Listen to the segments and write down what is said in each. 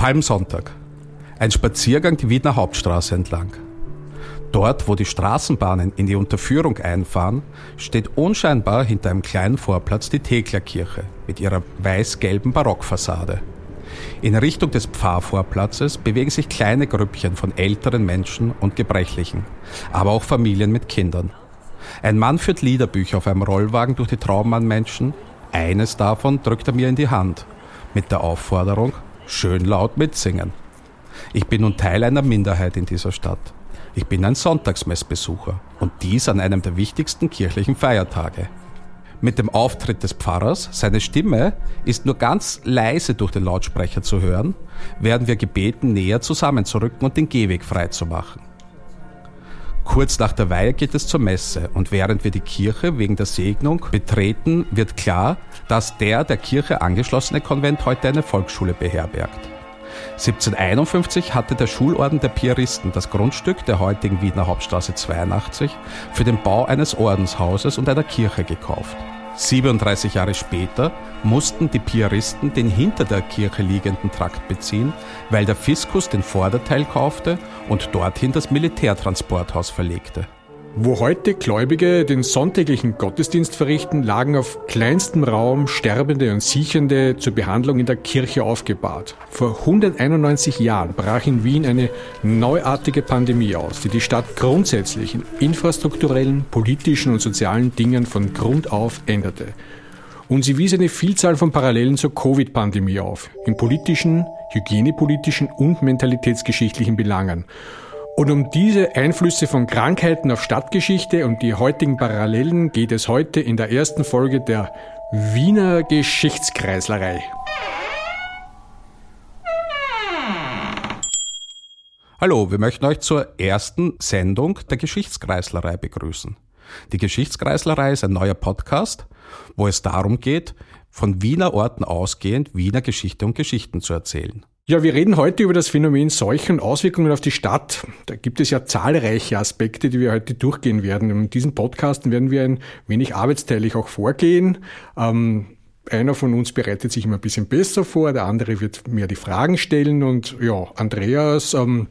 Palmsonntag. Ein Spaziergang die Wiener Hauptstraße entlang. Dort, wo die Straßenbahnen in die Unterführung einfahren, steht unscheinbar hinter einem kleinen Vorplatz die Theklerkirche mit ihrer weiß-gelben Barockfassade. In Richtung des Pfarrvorplatzes bewegen sich kleine Grüppchen von älteren Menschen und Gebrechlichen, aber auch Familien mit Kindern. Ein Mann führt Liederbücher auf einem Rollwagen durch die Trauben an Menschen. Eines davon drückt er mir in die Hand, mit der Aufforderung, schön laut mitsingen. Ich bin nun Teil einer Minderheit in dieser Stadt. Ich bin ein Sonntagsmessbesucher und dies an einem der wichtigsten kirchlichen Feiertage. Mit dem Auftritt des Pfarrers, seine Stimme ist nur ganz leise durch den Lautsprecher zu hören, werden wir gebeten, näher zusammenzurücken und den Gehweg freizumachen. Kurz nach der Weihe geht es zur Messe und während wir die Kirche wegen der Segnung betreten, wird klar, dass der der Kirche angeschlossene Konvent heute eine Volksschule beherbergt. 1751 hatte der Schulorden der Piaristen das Grundstück der heutigen Wiener Hauptstraße 82 für den Bau eines Ordenshauses und einer Kirche gekauft. 37 Jahre später mussten die Piaristen den hinter der Kirche liegenden Trakt beziehen, weil der Fiskus den Vorderteil kaufte und dorthin das Militärtransporthaus verlegte. Wo heute Gläubige den sonntäglichen Gottesdienst verrichten, lagen auf kleinstem Raum Sterbende und Siechende zur Behandlung in der Kirche aufgebahrt. Vor 191 Jahren brach in Wien eine neuartige Pandemie aus, die die Stadt grundsätzlich in infrastrukturellen, politischen und sozialen Dingen von Grund auf änderte. Und sie wies eine Vielzahl von Parallelen zur Covid-Pandemie auf, in politischen, hygienepolitischen und mentalitätsgeschichtlichen Belangen. Und um diese Einflüsse von Krankheiten auf Stadtgeschichte und die heutigen Parallelen geht es heute in der ersten Folge der Wiener Geschichtskreislerei. Hallo, wir möchten euch zur ersten Sendung der Geschichtskreislerei begrüßen. Die Geschichtskreislerei ist ein neuer Podcast, wo es darum geht, von Wiener Orten ausgehend Wiener Geschichte und Geschichten zu erzählen. Ja, wir reden heute über das Phänomen Seuchen und Auswirkungen auf die Stadt. Da gibt es ja zahlreiche Aspekte, die wir heute durchgehen werden. In diesem Podcast werden wir ein wenig arbeitsteilig auch vorgehen. Ähm, einer von uns bereitet sich immer ein bisschen besser vor, der andere wird mehr die Fragen stellen und ja, Andreas ähm,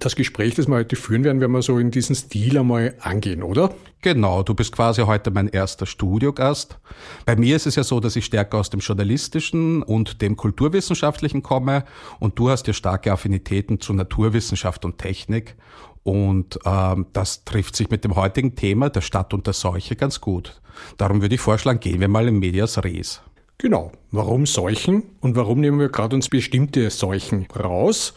das Gespräch, das wir heute führen werden, werden wir so in diesen Stil einmal angehen, oder? Genau, du bist quasi heute mein erster Studiogast. Bei mir ist es ja so, dass ich stärker aus dem journalistischen und dem kulturwissenschaftlichen komme und du hast ja starke Affinitäten zu Naturwissenschaft und Technik. Und ähm, das trifft sich mit dem heutigen Thema der Stadt und der Seuche ganz gut. Darum würde ich vorschlagen, gehen wir mal in Medias Res. Genau. Warum Seuchen und warum nehmen wir gerade uns bestimmte Seuchen raus?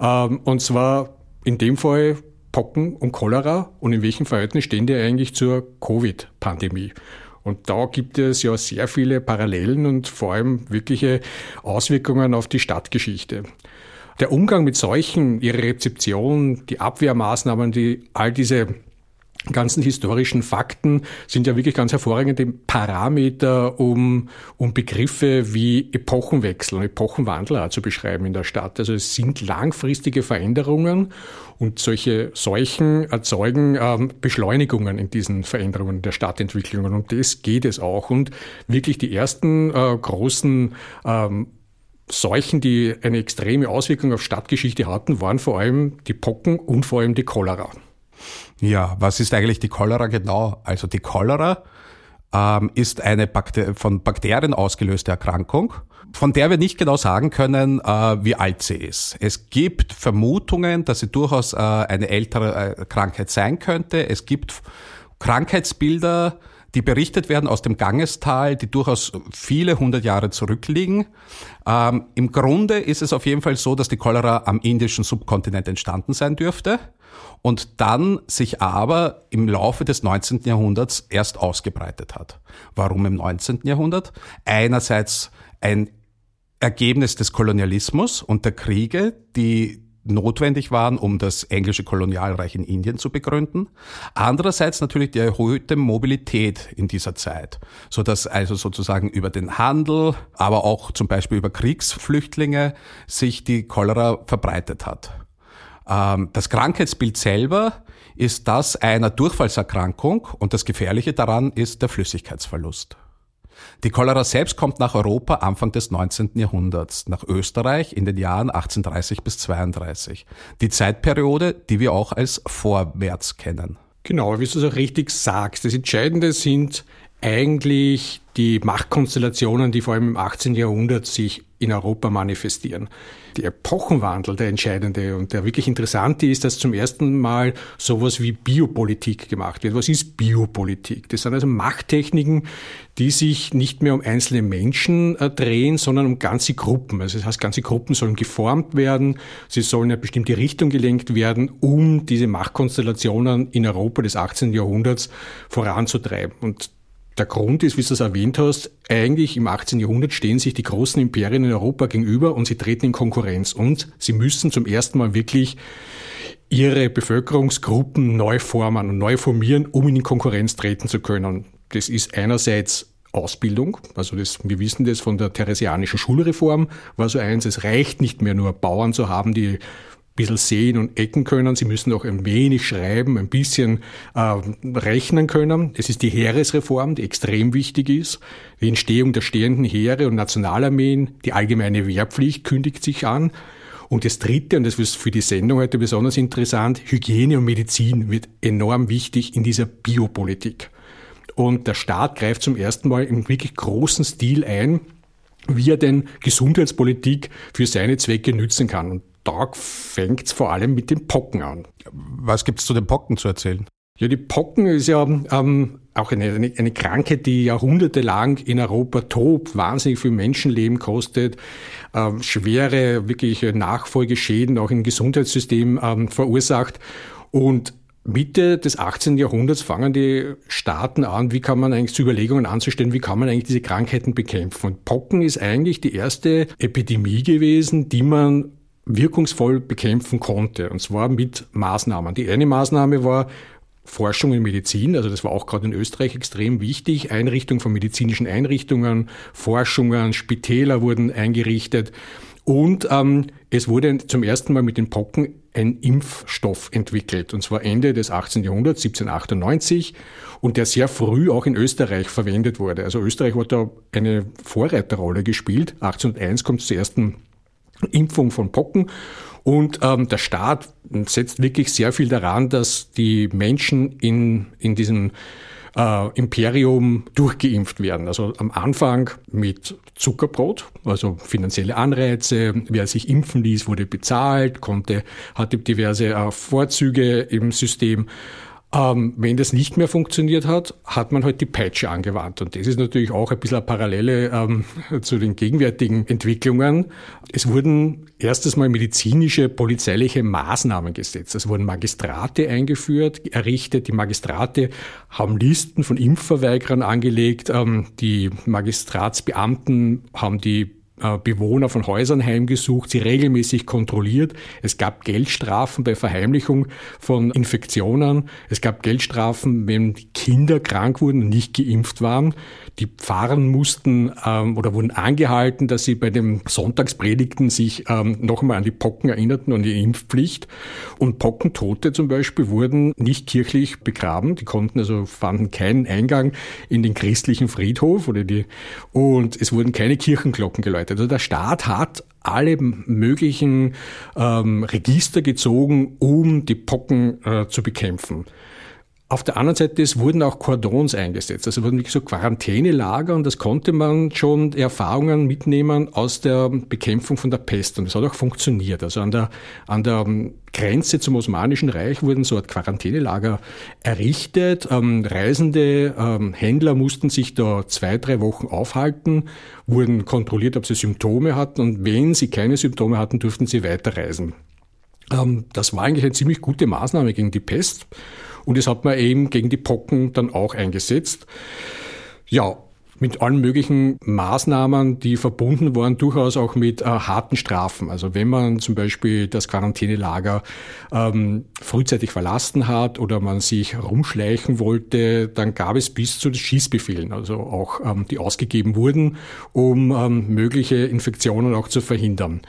Ähm, und zwar in dem Fall Pocken und Cholera und in welchem Verhältnis stehen die eigentlich zur Covid-Pandemie? Und da gibt es ja sehr viele Parallelen und vor allem wirkliche Auswirkungen auf die Stadtgeschichte. Der Umgang mit Seuchen, ihre Rezeption, die Abwehrmaßnahmen, die all diese ganzen historischen Fakten sind ja wirklich ganz hervorragende Parameter, um, um Begriffe wie Epochenwechsel und Epochenwandel zu beschreiben in der Stadt. Also es sind langfristige Veränderungen und solche Seuchen erzeugen ähm, Beschleunigungen in diesen Veränderungen der Stadtentwicklungen. Und das geht es auch. Und wirklich die ersten äh, großen ähm, Seuchen, die eine extreme Auswirkung auf Stadtgeschichte hatten, waren vor allem die Pocken und vor allem die Cholera. Ja, was ist eigentlich die Cholera genau? Also die Cholera ähm, ist eine Bakter von Bakterien ausgelöste Erkrankung, von der wir nicht genau sagen können, äh, wie alt sie ist. Es gibt Vermutungen, dass sie durchaus äh, eine ältere äh, Krankheit sein könnte. Es gibt Krankheitsbilder, die berichtet werden aus dem Gangestal, die durchaus viele hundert Jahre zurückliegen. Ähm, Im Grunde ist es auf jeden Fall so, dass die Cholera am indischen Subkontinent entstanden sein dürfte und dann sich aber im Laufe des 19. Jahrhunderts erst ausgebreitet hat. Warum im 19. Jahrhundert? Einerseits ein Ergebnis des Kolonialismus und der Kriege, die notwendig waren, um das englische Kolonialreich in Indien zu begründen. Andererseits natürlich die erhöhte Mobilität in dieser Zeit, so dass also sozusagen über den Handel, aber auch zum Beispiel über Kriegsflüchtlinge sich die Cholera verbreitet hat. Ähm, das Krankheitsbild selber ist das einer Durchfallserkrankung und das Gefährliche daran ist der Flüssigkeitsverlust. Die Cholera selbst kommt nach Europa Anfang des 19. Jahrhunderts, nach Österreich in den Jahren 1830 bis 32. Die Zeitperiode, die wir auch als Vormärz kennen. Genau, wie du so richtig sagst. Das Entscheidende sind eigentlich die Machtkonstellationen, die vor allem im 18. Jahrhundert sich in Europa manifestieren. Der Epochenwandel, der entscheidende und der wirklich interessante ist, dass zum ersten Mal sowas wie Biopolitik gemacht wird. Was ist Biopolitik? Das sind also Machttechniken, die sich nicht mehr um einzelne Menschen äh, drehen, sondern um ganze Gruppen. Also das heißt, ganze Gruppen sollen geformt werden, sie sollen in eine bestimmte Richtung gelenkt werden, um diese Machtkonstellationen in Europa des 18. Jahrhunderts voranzutreiben. Und der Grund ist, wie du es erwähnt hast, eigentlich im 18. Jahrhundert stehen sich die großen Imperien in Europa gegenüber und sie treten in Konkurrenz und sie müssen zum ersten Mal wirklich ihre Bevölkerungsgruppen neu formen und neu formieren, um in Konkurrenz treten zu können. Das ist einerseits Ausbildung, also das, wir wissen das von der theresianischen Schulreform, war so eins, es reicht nicht mehr nur Bauern zu haben, die bisschen sehen und ecken können. Sie müssen auch ein wenig schreiben, ein bisschen äh, rechnen können. Es ist die Heeresreform, die extrem wichtig ist. Die Entstehung der stehenden Heere und Nationalarmeen, die allgemeine Wehrpflicht kündigt sich an. Und das Dritte, und das ist für die Sendung heute besonders interessant, Hygiene und Medizin wird enorm wichtig in dieser Biopolitik. Und der Staat greift zum ersten Mal im wirklich großen Stil ein, wie er denn Gesundheitspolitik für seine Zwecke nützen kann. Und Tag fängt es vor allem mit den Pocken an. Was gibt es zu den Pocken zu erzählen? Ja, die Pocken ist ja ähm, auch eine, eine, eine Krankheit, die jahrhundertelang in Europa tobt, wahnsinnig viel Menschenleben kostet, ähm, schwere, wirklich Nachfolgeschäden auch im Gesundheitssystem ähm, verursacht. Und Mitte des 18. Jahrhunderts fangen die Staaten an, wie kann man eigentlich zu Überlegungen anzustellen, wie kann man eigentlich diese Krankheiten bekämpfen. Und Pocken ist eigentlich die erste Epidemie gewesen, die man wirkungsvoll bekämpfen konnte. Und zwar mit Maßnahmen. Die eine Maßnahme war Forschung in Medizin, also das war auch gerade in Österreich extrem wichtig. Einrichtung von medizinischen Einrichtungen, Forschungen, Spitäler wurden eingerichtet. Und ähm, es wurde zum ersten Mal mit den Pocken ein Impfstoff entwickelt, und zwar Ende des 18. Jahrhunderts, 1798, und der sehr früh auch in Österreich verwendet wurde. Also Österreich hat da eine Vorreiterrolle gespielt. 1801 kommt es zur ersten Impfung von Pocken. Und ähm, der Staat setzt wirklich sehr viel daran, dass die Menschen in, in diesem äh, Imperium durchgeimpft werden. Also am Anfang mit Zuckerbrot, also finanzielle Anreize. Wer sich impfen ließ, wurde bezahlt, konnte, hatte diverse äh, Vorzüge im System. Ähm, wenn das nicht mehr funktioniert hat, hat man halt die Peitsche angewandt. Und das ist natürlich auch ein bisschen eine Parallele ähm, zu den gegenwärtigen Entwicklungen. Es wurden erstes Mal medizinische, polizeiliche Maßnahmen gesetzt. Es wurden Magistrate eingeführt, errichtet. Die Magistrate haben Listen von Impfverweigerern angelegt. Ähm, die Magistratsbeamten haben die Bewohner von Häusern heimgesucht, sie regelmäßig kontrolliert. Es gab Geldstrafen bei Verheimlichung von Infektionen. Es gab Geldstrafen, wenn Kinder krank wurden und nicht geimpft waren. Die Pfarren mussten ähm, oder wurden angehalten, dass sie bei den Sonntagspredigten sich ähm, noch einmal an die Pocken erinnerten und die Impfpflicht. Und Pockentote zum Beispiel wurden nicht kirchlich begraben. Die konnten also fanden keinen Eingang in den christlichen Friedhof oder die und es wurden keine Kirchenglocken geläutet. Also der Staat hat alle möglichen ähm, Register gezogen, um die Pocken äh, zu bekämpfen. Auf der anderen Seite, es wurden auch Cordons eingesetzt. Also wurden wirklich so Quarantänelager und das konnte man schon Erfahrungen mitnehmen aus der Bekämpfung von der Pest. Und das hat auch funktioniert. Also an der, an der Grenze zum Osmanischen Reich wurden so Quarantänelager errichtet. Ähm, reisende ähm, Händler mussten sich da zwei, drei Wochen aufhalten, wurden kontrolliert, ob sie Symptome hatten und wenn sie keine Symptome hatten, durften sie weiterreisen. Ähm, das war eigentlich eine ziemlich gute Maßnahme gegen die Pest. Und das hat man eben gegen die Pocken dann auch eingesetzt. Ja, mit allen möglichen Maßnahmen, die verbunden waren, durchaus auch mit äh, harten Strafen. Also wenn man zum Beispiel das Quarantänelager ähm, frühzeitig verlassen hat oder man sich rumschleichen wollte, dann gab es bis zu den Schießbefehlen, also auch ähm, die ausgegeben wurden, um ähm, mögliche Infektionen auch zu verhindern.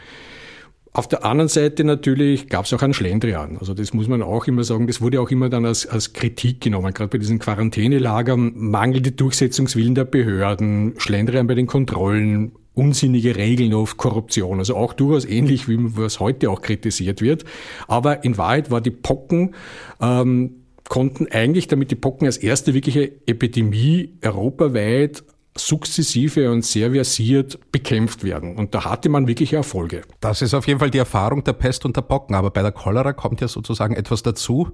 Auf der anderen Seite natürlich gab es auch einen Schlendrian. Also das muss man auch immer sagen, das wurde auch immer dann als, als Kritik genommen. Gerade bei diesen Quarantänelagern, mangelnde Durchsetzungswillen der Behörden, Schlendrian bei den Kontrollen, unsinnige Regeln oft Korruption. Also auch durchaus ähnlich, wie was heute auch kritisiert wird. Aber in Wahrheit war die Pocken ähm, konnten eigentlich, damit die Pocken als erste wirkliche Epidemie europaweit sukzessive und sehr versiert bekämpft werden. Und da hatte man wirklich Erfolge. Das ist auf jeden Fall die Erfahrung der Pest und der Pocken. Aber bei der Cholera kommt ja sozusagen etwas dazu,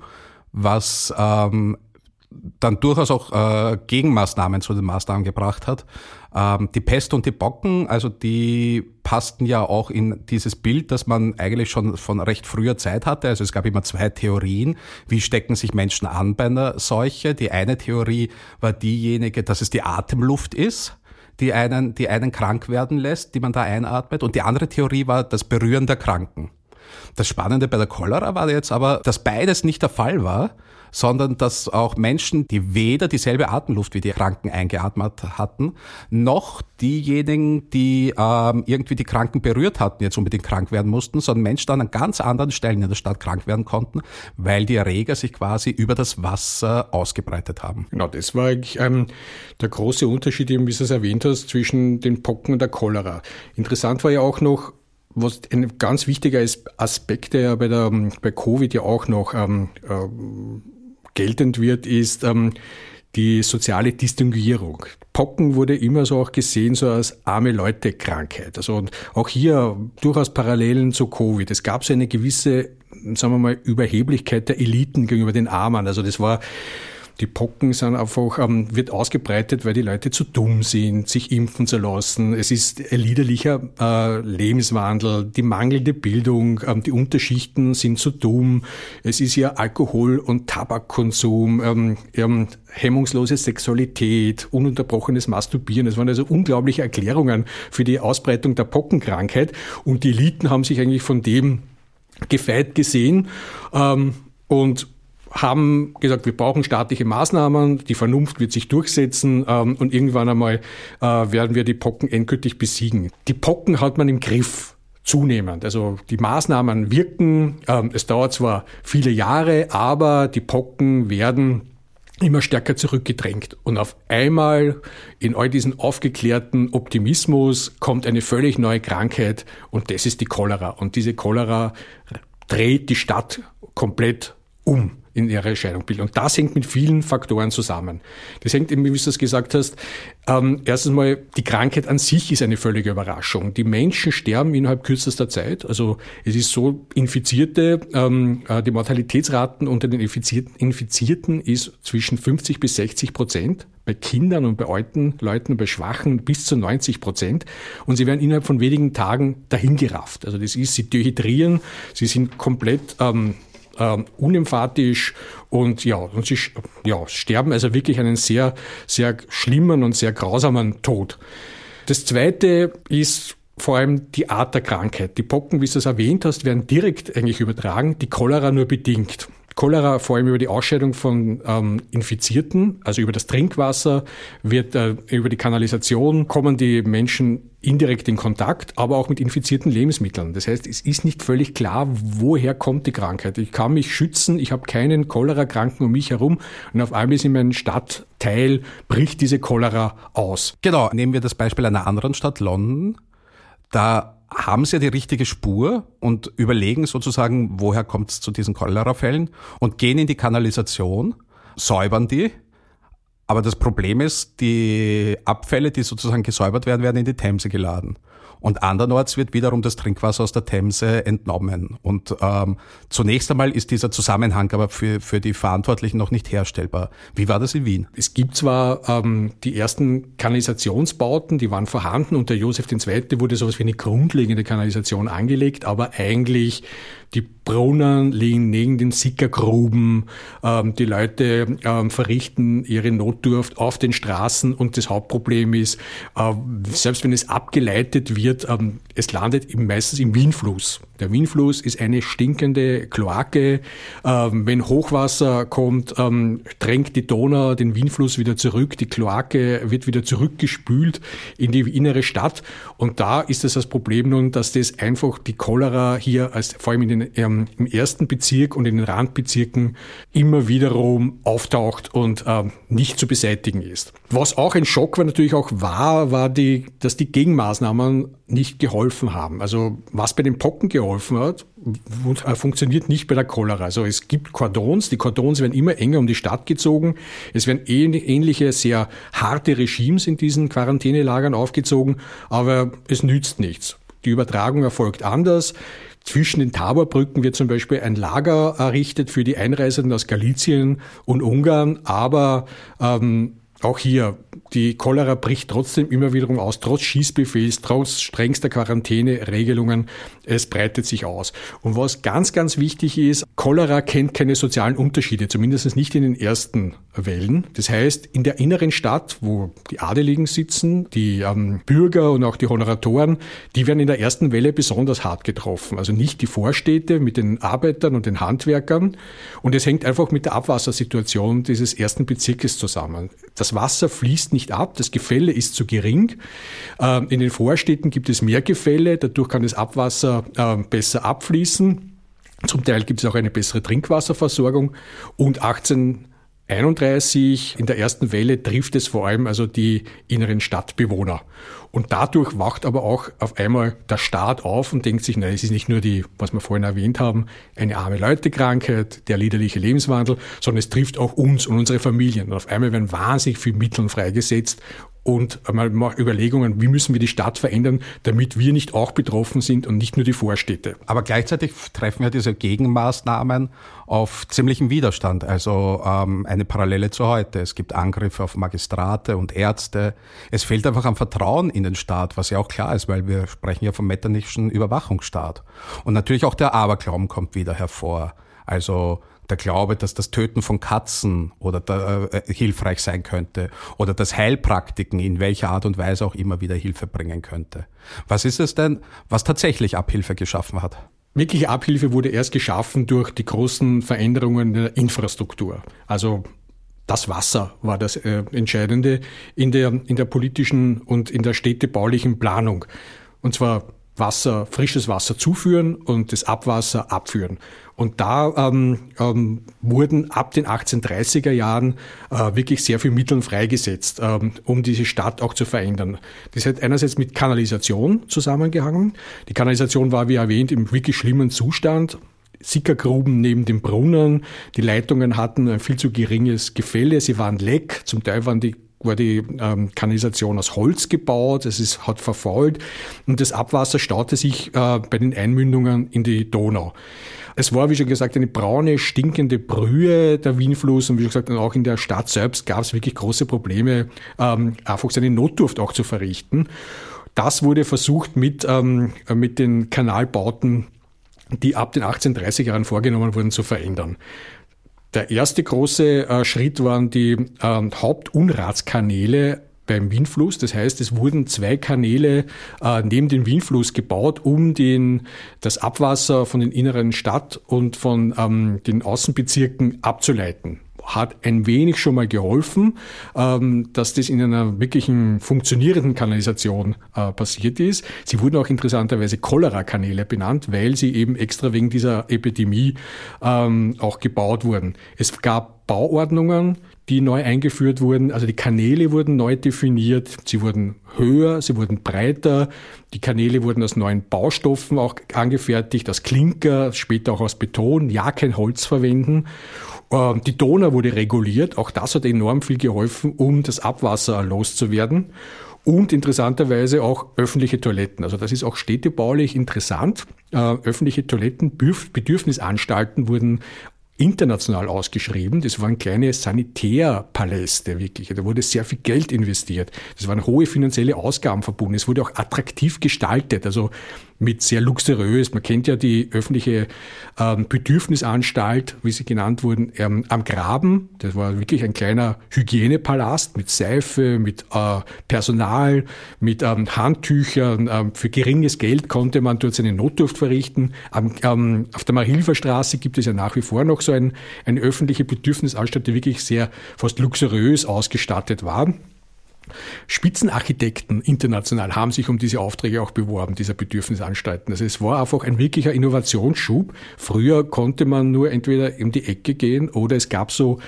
was ähm, dann durchaus auch äh, Gegenmaßnahmen zu den Maßnahmen gebracht hat. Ähm, die Pest und die Bocken, also die passten ja auch in dieses Bild, das man eigentlich schon von recht früher Zeit hatte. Also es gab immer zwei Theorien. Wie stecken sich Menschen an bei einer Seuche? Die eine Theorie war diejenige, dass es die Atemluft ist die einen, die einen krank werden lässt, die man da einatmet. Und die andere Theorie war das Berühren der Kranken. Das Spannende bei der Cholera war jetzt aber, dass beides nicht der Fall war, sondern dass auch Menschen, die weder dieselbe Atemluft wie die Kranken eingeatmet hatten, noch diejenigen, die ähm, irgendwie die Kranken berührt hatten, jetzt unbedingt krank werden mussten, sondern Menschen an ganz anderen Stellen in der Stadt krank werden konnten, weil die Erreger sich quasi über das Wasser ausgebreitet haben. Genau, das war eigentlich ähm, der große Unterschied, eben, wie du es erwähnt hast, zwischen den Pocken und der Cholera. Interessant war ja auch noch, was ein ganz wichtiger Aspekt, der ja bei, der, bei Covid ja auch noch ähm, äh, geltend wird, ist ähm, die soziale Distinguierung. Pocken wurde immer so auch gesehen so als arme Leute Krankheit. Also und auch hier durchaus Parallelen zu Covid. Es gab so eine gewisse, sagen wir mal, Überheblichkeit der Eliten gegenüber den Armen. Also das war die Pocken sind einfach, ähm, wird ausgebreitet, weil die Leute zu dumm sind, sich impfen zu lassen. Es ist ein liederlicher äh, Lebenswandel, die mangelnde Bildung, ähm, die Unterschichten sind zu dumm. Es ist ja Alkohol- und Tabakkonsum, ähm, ähm, hemmungslose Sexualität, ununterbrochenes Masturbieren. Es waren also unglaubliche Erklärungen für die Ausbreitung der Pockenkrankheit. Und die Eliten haben sich eigentlich von dem gefeit gesehen. Ähm, und haben gesagt, wir brauchen staatliche Maßnahmen, die Vernunft wird sich durchsetzen ähm, und irgendwann einmal äh, werden wir die Pocken endgültig besiegen. Die Pocken hat man im Griff zunehmend. Also die Maßnahmen wirken. Ähm, es dauert zwar viele Jahre, aber die Pocken werden immer stärker zurückgedrängt. Und auf einmal in all diesen aufgeklärten Optimismus kommt eine völlig neue Krankheit und das ist die Cholera. Und diese Cholera dreht die Stadt komplett um in ihrer Erscheinung bilden. Und das hängt mit vielen Faktoren zusammen. Das hängt eben, wie du es gesagt hast, ähm, erstens mal, die Krankheit an sich ist eine völlige Überraschung. Die Menschen sterben innerhalb kürzester Zeit. Also es ist so, Infizierte, ähm, äh, die Mortalitätsraten unter den Infizierten, Infizierten ist zwischen 50 bis 60 Prozent bei Kindern und bei alten Leuten und bei Schwachen bis zu 90 Prozent. Und sie werden innerhalb von wenigen Tagen dahingerafft. Also das ist, sie dehydrieren, sie sind komplett ähm, ähm, unemphatisch und ja, und sie ja, sterben also wirklich einen sehr, sehr schlimmen und sehr grausamen Tod. Das zweite ist vor allem die Art der Krankheit. Die Pocken, wie du es erwähnt hast, werden direkt eigentlich übertragen, die Cholera nur bedingt. Cholera vor allem über die Ausscheidung von ähm, Infizierten, also über das Trinkwasser, wird äh, über die Kanalisation kommen die Menschen indirekt in Kontakt, aber auch mit infizierten Lebensmitteln. Das heißt, es ist nicht völlig klar, woher kommt die Krankheit. Ich kann mich schützen, ich habe keinen Cholera-Kranken um mich herum und auf einmal ist in meinem Stadtteil bricht diese Cholera aus. Genau, nehmen wir das Beispiel einer anderen Stadt, London. Da haben sie ja die richtige Spur und überlegen sozusagen, woher kommt es zu diesen Cholera-Fällen und gehen in die Kanalisation, säubern die. Aber das Problem ist, die Abfälle, die sozusagen gesäubert werden, werden in die Themse geladen. Und andernorts wird wiederum das Trinkwasser aus der Themse entnommen. Und ähm, zunächst einmal ist dieser Zusammenhang aber für, für die Verantwortlichen noch nicht herstellbar. Wie war das in Wien? Es gibt zwar ähm, die ersten Kanalisationsbauten, die waren vorhanden. Unter Josef II. wurde sowas wie eine grundlegende Kanalisation angelegt, aber eigentlich die Brunnen liegen neben den Sickergruben, ähm, die Leute ähm, verrichten ihre Notdurft auf den Straßen und das Hauptproblem ist, äh, selbst wenn es abgeleitet wird, ähm, es landet meistens im Wienfluss. Der Wienfluss ist eine stinkende Kloake. Ähm, wenn Hochwasser kommt, ähm, drängt die Donau den Wienfluss wieder zurück. Die Kloake wird wieder zurückgespült in die innere Stadt. Und da ist es das Problem nun, dass das einfach die Cholera hier, als, vor allem den, ähm, im ersten Bezirk und in den Randbezirken, immer wiederum auftaucht und ähm, nicht zu beseitigen ist. Was auch ein Schock war natürlich auch war, war die, dass die Gegenmaßnahmen nicht geholfen haben. Also was bei den Pocken geholfen hat, äh, funktioniert nicht bei der Cholera. Also es gibt Kordons, die Kordons werden immer enger um die Stadt gezogen. Es werden ähnliche, sehr harte Regimes in diesen Quarantänelagern aufgezogen, aber es nützt nichts. Die Übertragung erfolgt anders. Zwischen den Taborbrücken wird zum Beispiel ein Lager errichtet für die Einreisenden aus Galizien und Ungarn, aber ähm, auch hier, die Cholera bricht trotzdem immer wiederum aus, trotz Schießbefehls, trotz strengster Quarantäneregelungen. Es breitet sich aus. Und was ganz, ganz wichtig ist, Cholera kennt keine sozialen Unterschiede, zumindest nicht in den ersten Wellen. Das heißt, in der inneren Stadt, wo die Adeligen sitzen, die ähm, Bürger und auch die Honoratoren, die werden in der ersten Welle besonders hart getroffen. Also nicht die Vorstädte mit den Arbeitern und den Handwerkern. Und es hängt einfach mit der Abwassersituation dieses ersten Bezirkes zusammen. Das Wasser fließt nicht ab, das Gefälle ist zu gering. Ähm, in den Vorstädten gibt es mehr Gefälle, dadurch kann das Abwasser ähm, besser abfließen. Zum Teil gibt es auch eine bessere Trinkwasserversorgung und 18 31 in der ersten Welle trifft es vor allem also die inneren Stadtbewohner. Und dadurch wacht aber auch auf einmal der Staat auf und denkt sich, nein, es ist nicht nur die, was wir vorhin erwähnt haben, eine arme Leute-Krankheit, der liederliche Lebenswandel, sondern es trifft auch uns und unsere Familien. Und auf einmal werden wahnsinnig viele Mittel freigesetzt, und einmal Überlegungen, wie müssen wir die Stadt verändern, damit wir nicht auch betroffen sind und nicht nur die Vorstädte. Aber gleichzeitig treffen ja diese Gegenmaßnahmen auf ziemlichen Widerstand, also ähm, eine Parallele zu heute. Es gibt Angriffe auf Magistrate und Ärzte. Es fehlt einfach am Vertrauen in den Staat, was ja auch klar ist, weil wir sprechen ja vom metternischen Überwachungsstaat. Und natürlich auch der Aberglauben kommt wieder hervor. Also der Glaube, dass das Töten von Katzen oder da, äh, hilfreich sein könnte oder dass Heilpraktiken in welcher Art und Weise auch immer wieder Hilfe bringen könnte. Was ist es denn, was tatsächlich Abhilfe geschaffen hat? Wirkliche Abhilfe wurde erst geschaffen durch die großen Veränderungen der Infrastruktur. Also das Wasser war das äh, Entscheidende in der, in der politischen und in der städtebaulichen Planung. Und zwar Wasser, frisches Wasser zuführen und das Abwasser abführen. Und da ähm, ähm, wurden ab den 1830er Jahren äh, wirklich sehr viel Mittel freigesetzt, ähm, um diese Stadt auch zu verändern. Das hat einerseits mit Kanalisation zusammengehangen. Die Kanalisation war, wie erwähnt, im wirklich schlimmen Zustand. Sickergruben neben den Brunnen. Die Leitungen hatten ein viel zu geringes Gefälle. Sie waren leck. Zum Teil waren die war die ähm, Kanalisation aus Holz gebaut, es ist, hat verfault und das Abwasser staute sich äh, bei den Einmündungen in die Donau. Es war, wie schon gesagt, eine braune, stinkende Brühe, der Wienfluss. Und wie schon gesagt, auch in der Stadt selbst gab es wirklich große Probleme, ähm, einfach seine Notdurft auch zu verrichten. Das wurde versucht mit, ähm, mit den Kanalbauten, die ab den 1830er Jahren vorgenommen wurden, zu verändern. Der erste große äh, Schritt waren die äh, Hauptunratskanäle beim Wienfluss. Das heißt, es wurden zwei Kanäle äh, neben dem Wienfluss gebaut, um den, das Abwasser von den inneren Stadt und von ähm, den Außenbezirken abzuleiten hat ein wenig schon mal geholfen, ähm, dass das in einer wirklichen funktionierenden Kanalisation äh, passiert ist. Sie wurden auch interessanterweise Cholera-Kanäle benannt, weil sie eben extra wegen dieser Epidemie ähm, auch gebaut wurden. Es gab Bauordnungen, die neu eingeführt wurden. Also die Kanäle wurden neu definiert, sie wurden höher, sie wurden breiter. Die Kanäle wurden aus neuen Baustoffen auch angefertigt, aus Klinker, später auch aus Beton, ja kein Holz verwenden. Ähm, die Donau wurde reguliert. Auch das hat enorm viel geholfen, um das Abwasser loszuwerden. Und interessanterweise auch öffentliche Toiletten. Also das ist auch städtebaulich interessant. Äh, öffentliche Toiletten, Bedürfnisanstalten wurden international ausgeschrieben. Das waren kleine Sanitärpaläste wirklich. Da wurde sehr viel Geld investiert. Das waren hohe finanzielle Ausgaben verbunden. Es wurde auch attraktiv gestaltet. Also mit sehr luxuriös. Man kennt ja die öffentliche ähm, Bedürfnisanstalt, wie sie genannt wurden, ähm, am Graben. Das war wirklich ein kleiner Hygienepalast mit Seife, mit äh, Personal, mit ähm, Handtüchern. Ähm, für geringes Geld konnte man dort seine Notdurft verrichten. Am, ähm, auf der Marilfer Straße gibt es ja nach wie vor noch so ein, eine öffentliche Bedürfnisanstalt, die wirklich sehr fast luxuriös ausgestattet war. Spitzenarchitekten international haben sich um diese Aufträge auch beworben, dieser Bedürfnisanstalten. Also es war einfach ein wirklicher Innovationsschub. Früher konnte man nur entweder um die Ecke gehen oder es gab so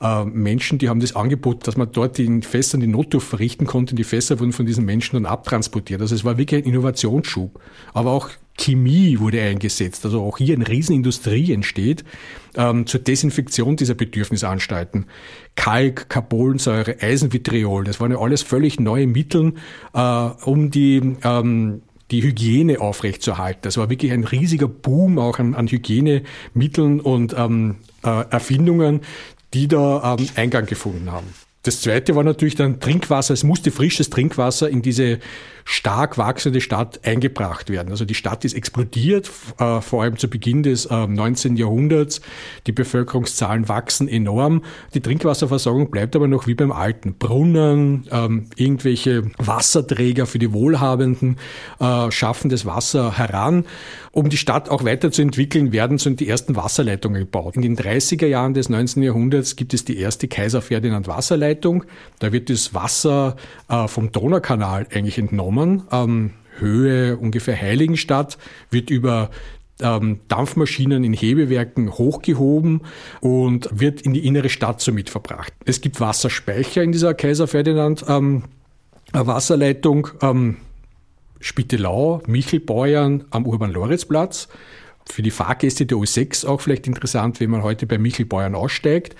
äh, Menschen, die haben das Angebot, dass man dort in Fässern die Notdurft verrichten konnte. Die Fässer wurden von diesen Menschen dann abtransportiert. Also es war wirklich ein Innovationsschub. Aber auch Chemie wurde eingesetzt. Also auch hier eine Riesenindustrie entsteht ähm, zur Desinfektion dieser Bedürfnisanstalten. Kalk, Carbonsäure, Eisenvitriol, das waren ja alles völlig neue Mittel, äh, um die ähm, die Hygiene aufrechtzuerhalten. Das war wirklich ein riesiger Boom auch an, an Hygienemitteln und ähm, äh, Erfindungen, die da ähm, Eingang gefunden haben. Das zweite war natürlich dann Trinkwasser. Es musste frisches Trinkwasser in diese stark wachsende Stadt eingebracht werden. Also die Stadt ist explodiert, äh, vor allem zu Beginn des äh, 19. Jahrhunderts. Die Bevölkerungszahlen wachsen enorm. Die Trinkwasserversorgung bleibt aber noch wie beim Alten. Brunnen, ähm, irgendwelche Wasserträger für die Wohlhabenden äh, schaffen das Wasser heran. Um die Stadt auch weiterzuentwickeln, werden so die ersten Wasserleitungen gebaut. In den 30er Jahren des 19. Jahrhunderts gibt es die erste Kaiser Ferdinand Wasserleitung. Da wird das Wasser äh, vom Donaukanal eigentlich entnommen genommen, ähm, Höhe ungefähr Heiligenstadt, wird über ähm, Dampfmaschinen in Hebewerken hochgehoben und wird in die innere Stadt somit verbracht. Es gibt Wasserspeicher in dieser Kaiser Ferdinand ähm, Wasserleitung. Ähm, Spittelau, Michelbeuern am Urban-Loritz-Platz. Für die Fahrgäste der U6 auch vielleicht interessant, wenn man heute bei Michelbeuern aussteigt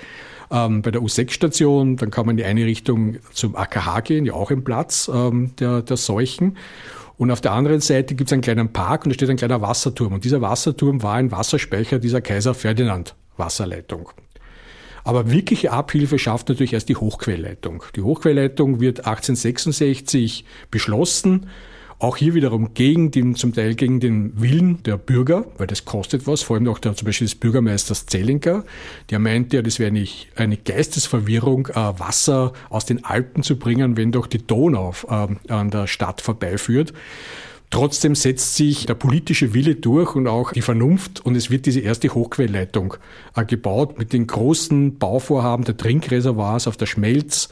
ähm, bei der U6-Station. Dann kann man in die eine Richtung zum AKH gehen, ja auch ein Platz ähm, der, der Seuchen. Und auf der anderen Seite gibt es einen kleinen Park und da steht ein kleiner Wasserturm. Und dieser Wasserturm war ein Wasserspeicher dieser Kaiser Ferdinand Wasserleitung. Aber wirkliche Abhilfe schafft natürlich erst die Hochquellleitung. Die Hochquellleitung wird 1866 beschlossen auch hier wiederum gegen den, zum Teil gegen den Willen der Bürger, weil das kostet was, vor allem auch der, zum Beispiel des Bürgermeisters Zellinker, der meinte ja, das wäre nicht eine Geistesverwirrung, äh, Wasser aus den Alpen zu bringen, wenn doch die Donau äh, an der Stadt vorbeiführt. Trotzdem setzt sich der politische Wille durch und auch die Vernunft und es wird diese erste Hochquellleitung äh, gebaut mit den großen Bauvorhaben der Trinkreservoirs auf der Schmelz,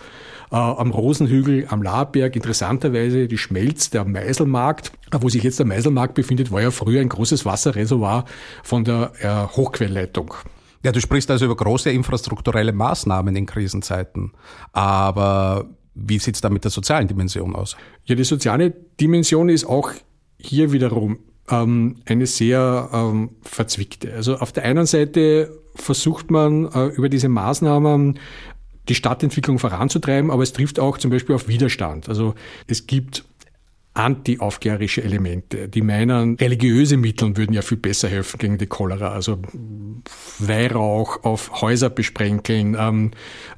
am Rosenhügel, am Laberg. Interessanterweise die Schmelz, der Meiselmarkt, wo sich jetzt der Meiselmarkt befindet, war ja früher ein großes Wasserreservoir von der äh, Hochquellleitung. Ja, du sprichst also über große infrastrukturelle Maßnahmen in Krisenzeiten. Aber wie sieht's da mit der sozialen Dimension aus? Ja, die soziale Dimension ist auch hier wiederum ähm, eine sehr ähm, verzwickte. Also auf der einen Seite versucht man äh, über diese Maßnahmen die Stadtentwicklung voranzutreiben, aber es trifft auch zum Beispiel auf Widerstand. Also es gibt anti-aufklärerische Elemente. Die meinen, religiöse Mittel würden ja viel besser helfen gegen die Cholera. Also Weihrauch auf Häuser besprenkeln. Ähm,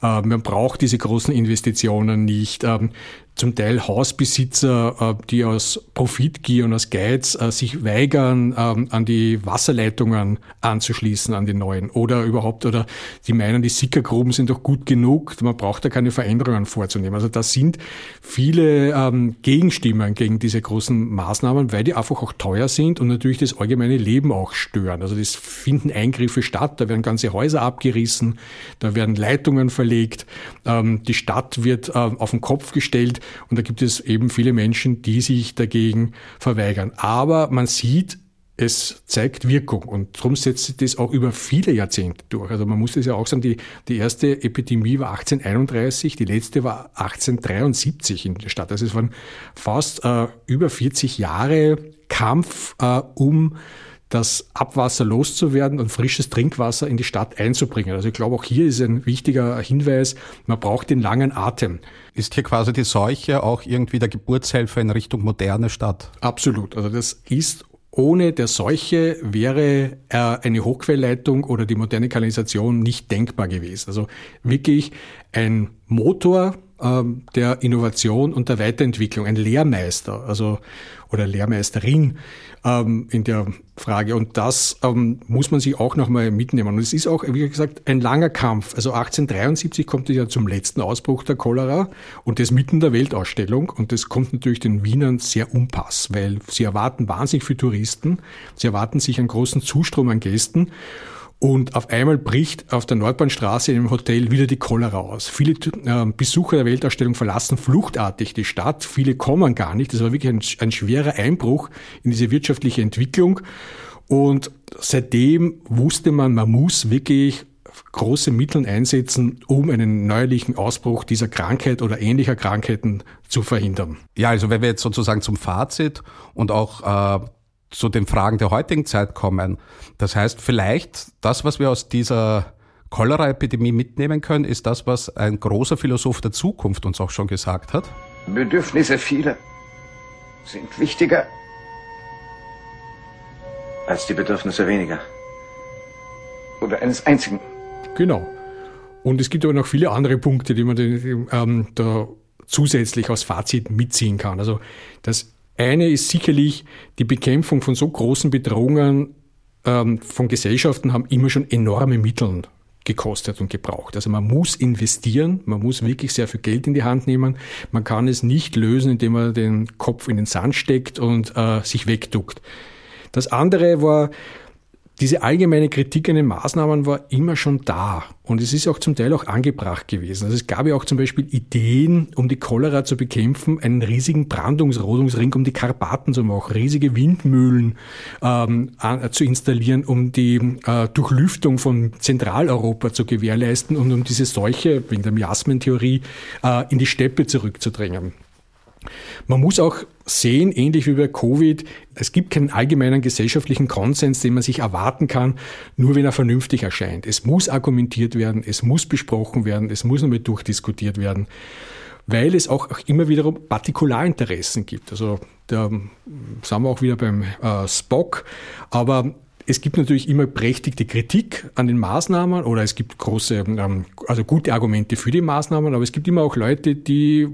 äh, man braucht diese großen Investitionen nicht. Ähm, zum Teil Hausbesitzer, äh, die aus Profitgier und aus Geiz äh, sich weigern, ähm, an die Wasserleitungen anzuschließen, an die neuen. Oder überhaupt, oder die meinen, die Sickergruben sind doch gut genug, man braucht da keine Veränderungen vorzunehmen. Also da sind viele ähm, Gegenstimmen gegen diese großen Maßnahmen, weil die einfach auch teuer sind und natürlich das allgemeine Leben auch stören. Also das finden Eingriffe statt, da werden ganze Häuser abgerissen, da werden Leitungen verlegt, ähm, die Stadt wird auf den Kopf gestellt und da gibt es eben viele Menschen, die sich dagegen verweigern. Aber man sieht, es zeigt Wirkung und darum setzt sich das auch über viele Jahrzehnte durch. Also man muss das ja auch sagen, die, die erste Epidemie war 1831, die letzte war 1873 in der Stadt. Also es waren fast äh, über 40 Jahre Kampf äh, um das Abwasser loszuwerden und frisches Trinkwasser in die Stadt einzubringen. Also ich glaube, auch hier ist ein wichtiger Hinweis, man braucht den langen Atem. Ist hier quasi die Seuche auch irgendwie der Geburtshelfer in Richtung moderne Stadt? Absolut. Also das ist ohne der Seuche wäre äh, eine Hochquellleitung oder die moderne Kanalisation nicht denkbar gewesen. Also wirklich ein Motor ähm, der Innovation und der Weiterentwicklung, ein Lehrmeister, also oder Lehrmeisterin ähm, in der Frage. Und das ähm, muss man sich auch nochmal mitnehmen. Und es ist auch, wie gesagt, ein langer Kampf. Also 1873 kommt es ja zum letzten Ausbruch der Cholera und das mitten der Weltausstellung. Und das kommt natürlich den Wienern sehr unpass, weil sie erwarten wahnsinnig viele Touristen. Sie erwarten sich einen großen Zustrom an Gästen. Und auf einmal bricht auf der Nordbahnstraße im Hotel wieder die Cholera aus. Viele äh, Besucher der Weltausstellung verlassen fluchtartig die Stadt. Viele kommen gar nicht. Das war wirklich ein, ein schwerer Einbruch in diese wirtschaftliche Entwicklung. Und seitdem wusste man, man muss wirklich große Mittel einsetzen, um einen neuerlichen Ausbruch dieser Krankheit oder ähnlicher Krankheiten zu verhindern. Ja, also wenn wir jetzt sozusagen zum Fazit und auch äh, zu den Fragen der heutigen Zeit kommen. Das heißt, vielleicht das, was wir aus dieser Cholera-Epidemie mitnehmen können, ist das, was ein großer Philosoph der Zukunft uns auch schon gesagt hat. Bedürfnisse vieler sind wichtiger als die Bedürfnisse weniger. Oder eines einzigen. Genau. Und es gibt aber noch viele andere Punkte, die man ähm, da zusätzlich als Fazit mitziehen kann. Also das eine ist sicherlich die Bekämpfung von so großen Bedrohungen ähm, von Gesellschaften haben immer schon enorme Mittel gekostet und gebraucht. Also man muss investieren, man muss wirklich sehr viel Geld in die Hand nehmen. Man kann es nicht lösen, indem man den Kopf in den Sand steckt und äh, sich wegduckt. Das andere war diese allgemeine Kritik an den Maßnahmen war immer schon da und es ist auch zum Teil auch angebracht gewesen. Also es gab ja auch zum Beispiel Ideen, um die Cholera zu bekämpfen, einen riesigen Brandungsrodungsring um die Karpaten zu machen, riesige Windmühlen ähm, zu installieren, um die äh, Durchlüftung von Zentraleuropa zu gewährleisten und um diese Seuche, wegen der Miasmentheorie, äh, in die Steppe zurückzudrängen. Man muss auch sehen, ähnlich wie bei Covid, es gibt keinen allgemeinen gesellschaftlichen Konsens, den man sich erwarten kann, nur wenn er vernünftig erscheint. Es muss argumentiert werden, es muss besprochen werden, es muss nochmal durchdiskutiert werden, weil es auch, immer wiederum Partikularinteressen gibt. Also da sind wir auch wieder beim äh, Spock, aber es gibt natürlich immer prächtigte Kritik an den Maßnahmen oder es gibt große, ähm, also gute Argumente für die Maßnahmen, aber es gibt immer auch Leute, die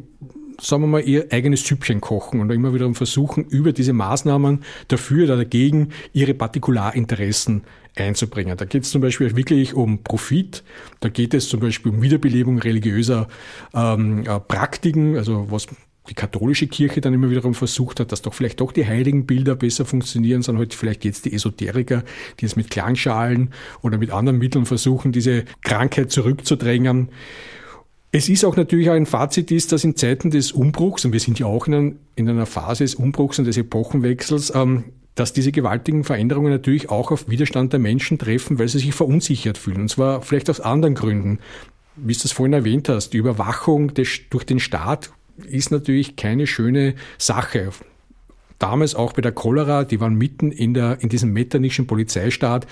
sagen wir mal, ihr eigenes Süppchen kochen und immer wieder versuchen, über diese Maßnahmen dafür oder dagegen ihre Partikularinteressen einzubringen. Da geht es zum Beispiel wirklich um Profit, da geht es zum Beispiel um Wiederbelebung religiöser ähm, äh, Praktiken, also was die katholische Kirche dann immer wiederum versucht hat, dass doch vielleicht doch die heiligen Bilder besser funktionieren, sondern heute vielleicht jetzt die Esoteriker, die es mit Klangschalen oder mit anderen Mitteln versuchen, diese Krankheit zurückzudrängen. Es ist auch natürlich ein Fazit ist, dass in Zeiten des Umbruchs, und wir sind ja auch in, ein, in einer Phase des Umbruchs und des Epochenwechsels, ähm, dass diese gewaltigen Veränderungen natürlich auch auf Widerstand der Menschen treffen, weil sie sich verunsichert fühlen. Und zwar vielleicht aus anderen Gründen. Wie du es vorhin erwähnt hast, die Überwachung des, durch den Staat ist natürlich keine schöne Sache damals auch bei der Cholera, die waren mitten in, der, in diesem metternischen Polizeistaat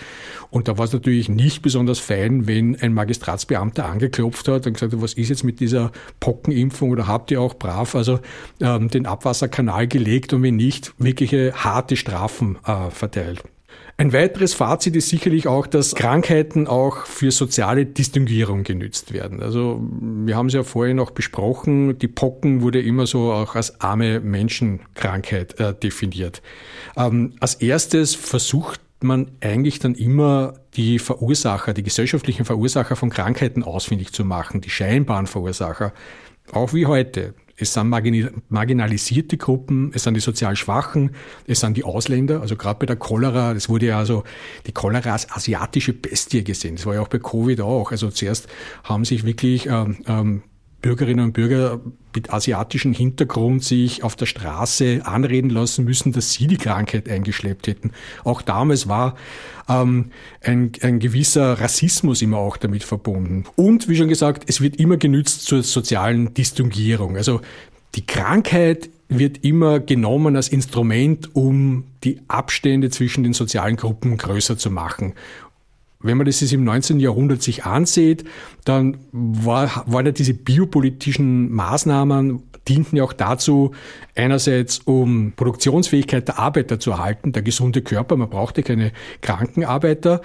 und da war es natürlich nicht besonders fein, wenn ein Magistratsbeamter angeklopft hat und gesagt hat, was ist jetzt mit dieser Pockenimpfung oder habt ihr auch brav also ähm, den Abwasserkanal gelegt und wenn nicht, wirkliche harte Strafen äh, verteilt. Ein weiteres Fazit ist sicherlich auch, dass Krankheiten auch für soziale Distinguierung genützt werden. Also wir haben es ja vorhin auch besprochen, die Pocken wurde immer so auch als arme Menschenkrankheit äh, definiert. Ähm, als erstes versucht man eigentlich dann immer die Verursacher, die gesellschaftlichen Verursacher von Krankheiten ausfindig zu machen, die scheinbaren Verursacher. Auch wie heute es sind marginalisierte Gruppen, es sind die sozial Schwachen, es sind die Ausländer. Also gerade bei der Cholera, das wurde ja also die Cholera als asiatische Bestie gesehen. Das war ja auch bei Covid auch. Also zuerst haben sich wirklich ähm, ähm, Bürgerinnen und Bürger mit asiatischem Hintergrund sich auf der Straße anreden lassen müssen, dass sie die Krankheit eingeschleppt hätten. Auch damals war ähm, ein, ein gewisser Rassismus immer auch damit verbunden. Und wie schon gesagt, es wird immer genützt zur sozialen Distinguierung. Also die Krankheit wird immer genommen als Instrument, um die Abstände zwischen den sozialen Gruppen größer zu machen. Wenn man das im 19. Jahrhundert sich ansieht, dann war, waren ja diese biopolitischen Maßnahmen dienten ja auch dazu, einerseits um Produktionsfähigkeit der Arbeiter zu erhalten, der gesunde Körper, man brauchte keine Krankenarbeiter.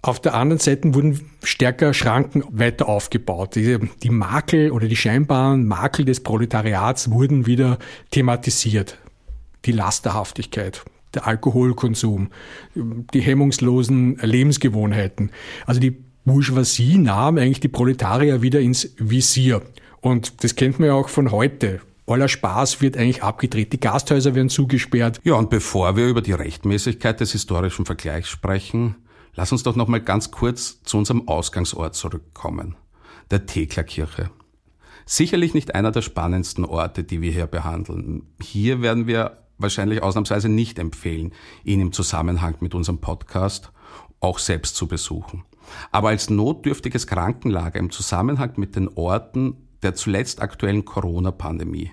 Auf der anderen Seite wurden stärker Schranken weiter aufgebaut. Die, die Makel oder die scheinbaren Makel des Proletariats wurden wieder thematisiert. Die Lasterhaftigkeit, der Alkoholkonsum, die hemmungslosen Lebensgewohnheiten. Also die Bourgeoisie nahm eigentlich die Proletarier wieder ins Visier. Und das kennt man ja auch von heute. Aller Spaß wird eigentlich abgedreht. Die Gasthäuser werden zugesperrt. Ja, und bevor wir über die Rechtmäßigkeit des historischen Vergleichs sprechen, lass uns doch noch mal ganz kurz zu unserem Ausgangsort zurückkommen. Der Thekla-Kirche. Sicherlich nicht einer der spannendsten Orte, die wir hier behandeln. Hier werden wir wahrscheinlich ausnahmsweise nicht empfehlen, ihn im Zusammenhang mit unserem Podcast auch selbst zu besuchen. Aber als notdürftiges Krankenlager im Zusammenhang mit den Orten der zuletzt aktuellen Corona-Pandemie.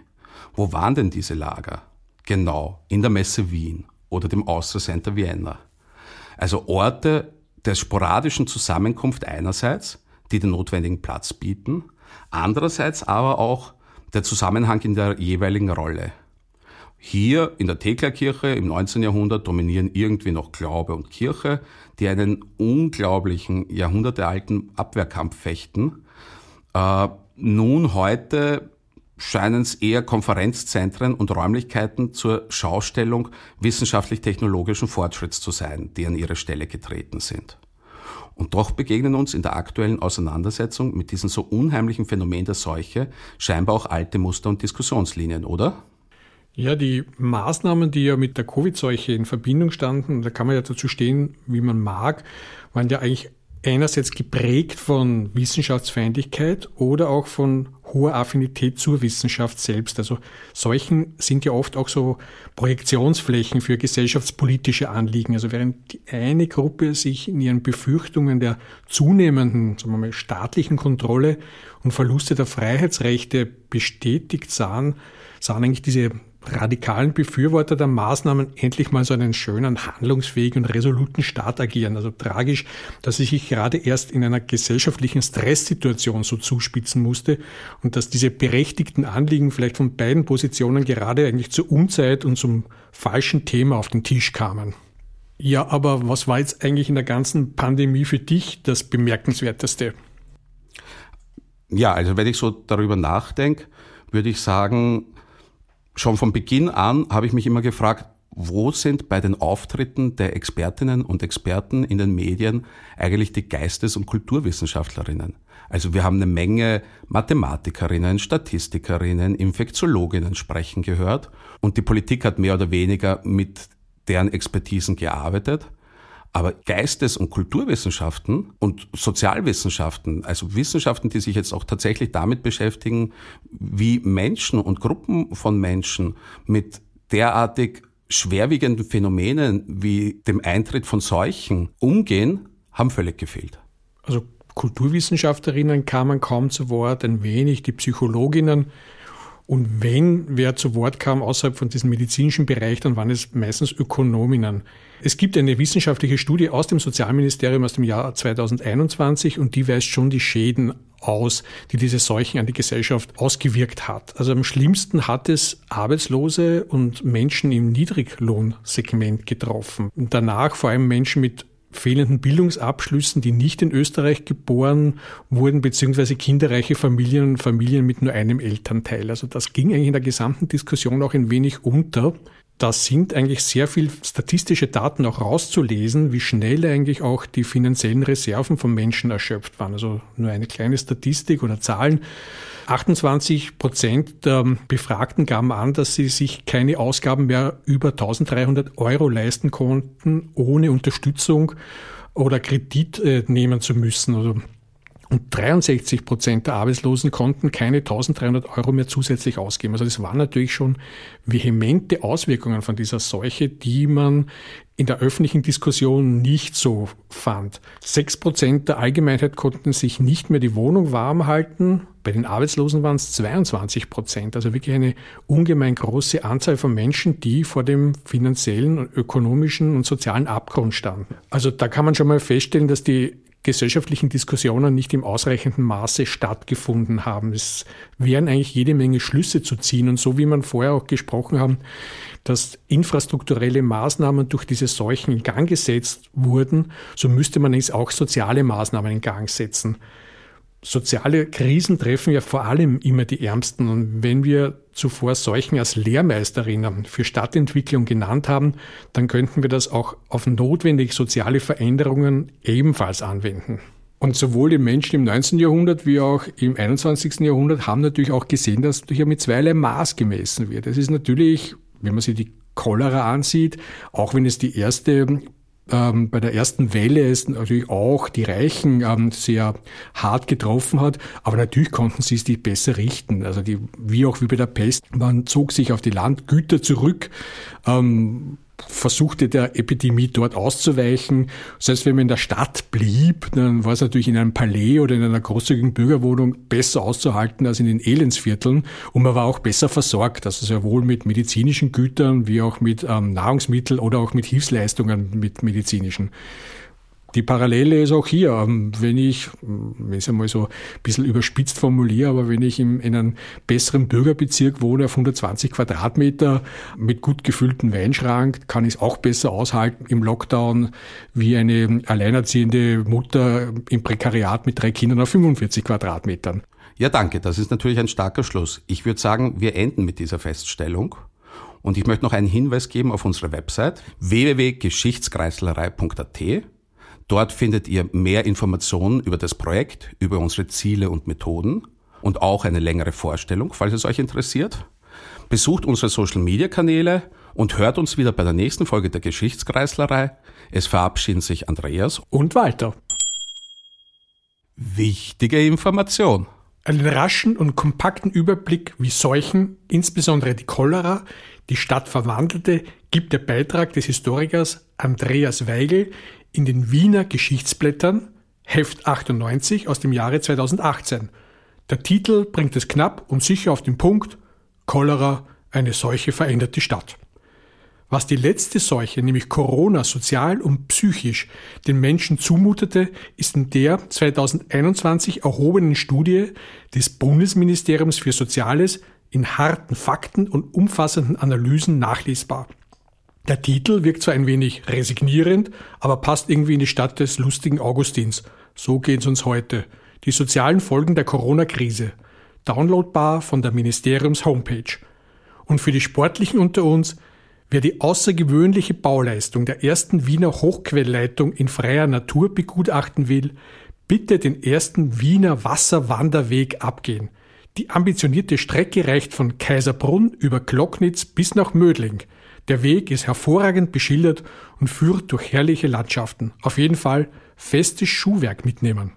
Wo waren denn diese Lager? Genau, in der Messe Wien oder dem Austria Center Vienna. Also Orte der sporadischen Zusammenkunft einerseits, die den notwendigen Platz bieten, andererseits aber auch der Zusammenhang in der jeweiligen Rolle. Hier in der Thekla-Kirche im 19. Jahrhundert dominieren irgendwie noch Glaube und Kirche, die einen unglaublichen, jahrhundertealten Abwehrkampf fechten. Äh, nun heute scheinen es eher Konferenzzentren und Räumlichkeiten zur Schaustellung wissenschaftlich-technologischen Fortschritts zu sein, die an ihre Stelle getreten sind. Und doch begegnen uns in der aktuellen Auseinandersetzung mit diesem so unheimlichen Phänomen der Seuche scheinbar auch alte Muster und Diskussionslinien, oder? Ja, die Maßnahmen, die ja mit der Covid-Seuche in Verbindung standen, da kann man ja dazu stehen, wie man mag, waren ja eigentlich einerseits geprägt von Wissenschaftsfeindlichkeit oder auch von hoher Affinität zur Wissenschaft selbst. Also Seuchen sind ja oft auch so Projektionsflächen für gesellschaftspolitische Anliegen. Also während die eine Gruppe sich in ihren Befürchtungen der zunehmenden sagen wir mal, staatlichen Kontrolle und Verluste der Freiheitsrechte bestätigt sahen, sahen eigentlich diese radikalen Befürworter der Maßnahmen endlich mal so einen schönen, handlungsfähigen und resoluten Staat agieren. Also tragisch, dass sie sich gerade erst in einer gesellschaftlichen Stresssituation so zuspitzen musste und dass diese berechtigten Anliegen vielleicht von beiden Positionen gerade eigentlich zur Unzeit und zum falschen Thema auf den Tisch kamen. Ja, aber was war jetzt eigentlich in der ganzen Pandemie für dich das Bemerkenswerteste? Ja, also wenn ich so darüber nachdenke, würde ich sagen, schon von Beginn an habe ich mich immer gefragt, wo sind bei den Auftritten der Expertinnen und Experten in den Medien eigentlich die Geistes- und Kulturwissenschaftlerinnen? Also wir haben eine Menge Mathematikerinnen, Statistikerinnen, Infektiologinnen sprechen gehört und die Politik hat mehr oder weniger mit deren Expertisen gearbeitet. Aber Geistes- und Kulturwissenschaften und Sozialwissenschaften, also Wissenschaften, die sich jetzt auch tatsächlich damit beschäftigen, wie Menschen und Gruppen von Menschen mit derartig schwerwiegenden Phänomenen wie dem Eintritt von Seuchen umgehen, haben völlig gefehlt. Also Kulturwissenschaftlerinnen kamen kaum zu Wort, ein wenig die Psychologinnen. Und wenn wer zu Wort kam außerhalb von diesem medizinischen Bereich, dann waren es meistens Ökonominnen. Es gibt eine wissenschaftliche Studie aus dem Sozialministerium aus dem Jahr 2021 und die weist schon die Schäden aus, die diese Seuchen an die Gesellschaft ausgewirkt hat. Also am schlimmsten hat es Arbeitslose und Menschen im Niedriglohnsegment getroffen. Und danach vor allem Menschen mit fehlenden Bildungsabschlüssen, die nicht in Österreich geboren wurden, beziehungsweise kinderreiche Familien und Familien mit nur einem Elternteil. Also das ging eigentlich in der gesamten Diskussion auch ein wenig unter da sind eigentlich sehr viel statistische Daten auch rauszulesen, wie schnell eigentlich auch die finanziellen Reserven von Menschen erschöpft waren. Also nur eine kleine Statistik oder Zahlen. 28 Prozent der Befragten gaben an, dass sie sich keine Ausgaben mehr über 1300 Euro leisten konnten, ohne Unterstützung oder Kredit äh, nehmen zu müssen. Also und 63 Prozent der Arbeitslosen konnten keine 1300 Euro mehr zusätzlich ausgeben. Also das waren natürlich schon vehemente Auswirkungen von dieser Seuche, die man in der öffentlichen Diskussion nicht so fand. Sechs Prozent der Allgemeinheit konnten sich nicht mehr die Wohnung warm halten. Bei den Arbeitslosen waren es 22 Prozent. Also wirklich eine ungemein große Anzahl von Menschen, die vor dem finanziellen, ökonomischen und sozialen Abgrund standen. Also da kann man schon mal feststellen, dass die gesellschaftlichen Diskussionen nicht im ausreichenden Maße stattgefunden haben. Es wären eigentlich jede Menge Schlüsse zu ziehen. Und so wie man vorher auch gesprochen haben, dass infrastrukturelle Maßnahmen durch diese Seuchen in Gang gesetzt wurden, so müsste man jetzt auch soziale Maßnahmen in Gang setzen. Soziale Krisen treffen ja vor allem immer die Ärmsten. Und wenn wir zuvor Seuchen als Lehrmeisterinnen für Stadtentwicklung genannt haben, dann könnten wir das auch auf notwendige soziale Veränderungen ebenfalls anwenden. Und sowohl die Menschen im 19. Jahrhundert wie auch im 21. Jahrhundert haben natürlich auch gesehen, dass hier mit zweierlei Maß gemessen wird. Es ist natürlich, wenn man sich die Cholera ansieht, auch wenn es die erste ähm, bei der ersten Welle es natürlich auch die Reichen ähm, sehr hart getroffen hat, aber natürlich konnten sie es die besser richten. Also die, wie auch wie bei der Pest, man zog sich auf die Landgüter zurück. Ähm, versuchte der Epidemie dort auszuweichen. Selbst wenn man in der Stadt blieb, dann war es natürlich in einem Palais oder in einer großzügigen Bürgerwohnung besser auszuhalten als in den Elendsvierteln und man war auch besser versorgt, also sowohl mit medizinischen Gütern wie auch mit ähm, Nahrungsmitteln oder auch mit Hilfsleistungen mit medizinischen. Die Parallele ist auch hier, ähm, wenn ich, wenn ich es einmal so ein bisschen überspitzt formuliere, aber wenn ich in, in einem besseren Bürgerbezirk wohne auf 120 Quadratmeter mit gut gefüllten Weinschrank, kann ich es auch besser aushalten im Lockdown wie eine alleinerziehende Mutter im Prekariat mit drei Kindern auf 45 Quadratmetern. Ja, danke. Das ist natürlich ein starker Schluss. Ich würde sagen, wir enden mit dieser Feststellung. Und ich möchte noch einen Hinweis geben auf unsere Website www.geschichtskreislerei.at Dort findet ihr mehr Informationen über das Projekt, über unsere Ziele und Methoden und auch eine längere Vorstellung, falls es euch interessiert. Besucht unsere Social Media Kanäle und hört uns wieder bei der nächsten Folge der Geschichtskreislerei. Es verabschieden sich Andreas und Walter. Wichtige Information. Einen raschen und kompakten Überblick, wie Seuchen, insbesondere die Cholera, die Stadt verwandelte, gibt der Beitrag des Historikers Andreas Weigel in den Wiener Geschichtsblättern, Heft 98 aus dem Jahre 2018. Der Titel bringt es knapp und sicher auf den Punkt Cholera, eine Seuche verändert die Stadt. Was die letzte Seuche, nämlich Corona, sozial und psychisch den Menschen zumutete, ist in der 2021 erhobenen Studie des Bundesministeriums für Soziales in harten Fakten und umfassenden Analysen nachlesbar. Der Titel wirkt zwar ein wenig resignierend, aber passt irgendwie in die Stadt des lustigen Augustins. So geht's uns heute. Die sozialen Folgen der Corona-Krise. Downloadbar von der Ministeriums-Homepage. Und für die Sportlichen unter uns, wer die außergewöhnliche Bauleistung der ersten Wiener Hochquellleitung in freier Natur begutachten will, bitte den ersten Wiener Wasserwanderweg abgehen. Die ambitionierte Strecke reicht von Kaiserbrunn über Glocknitz bis nach Mödling – der Weg ist hervorragend beschildert und führt durch herrliche Landschaften. Auf jeden Fall festes Schuhwerk mitnehmen.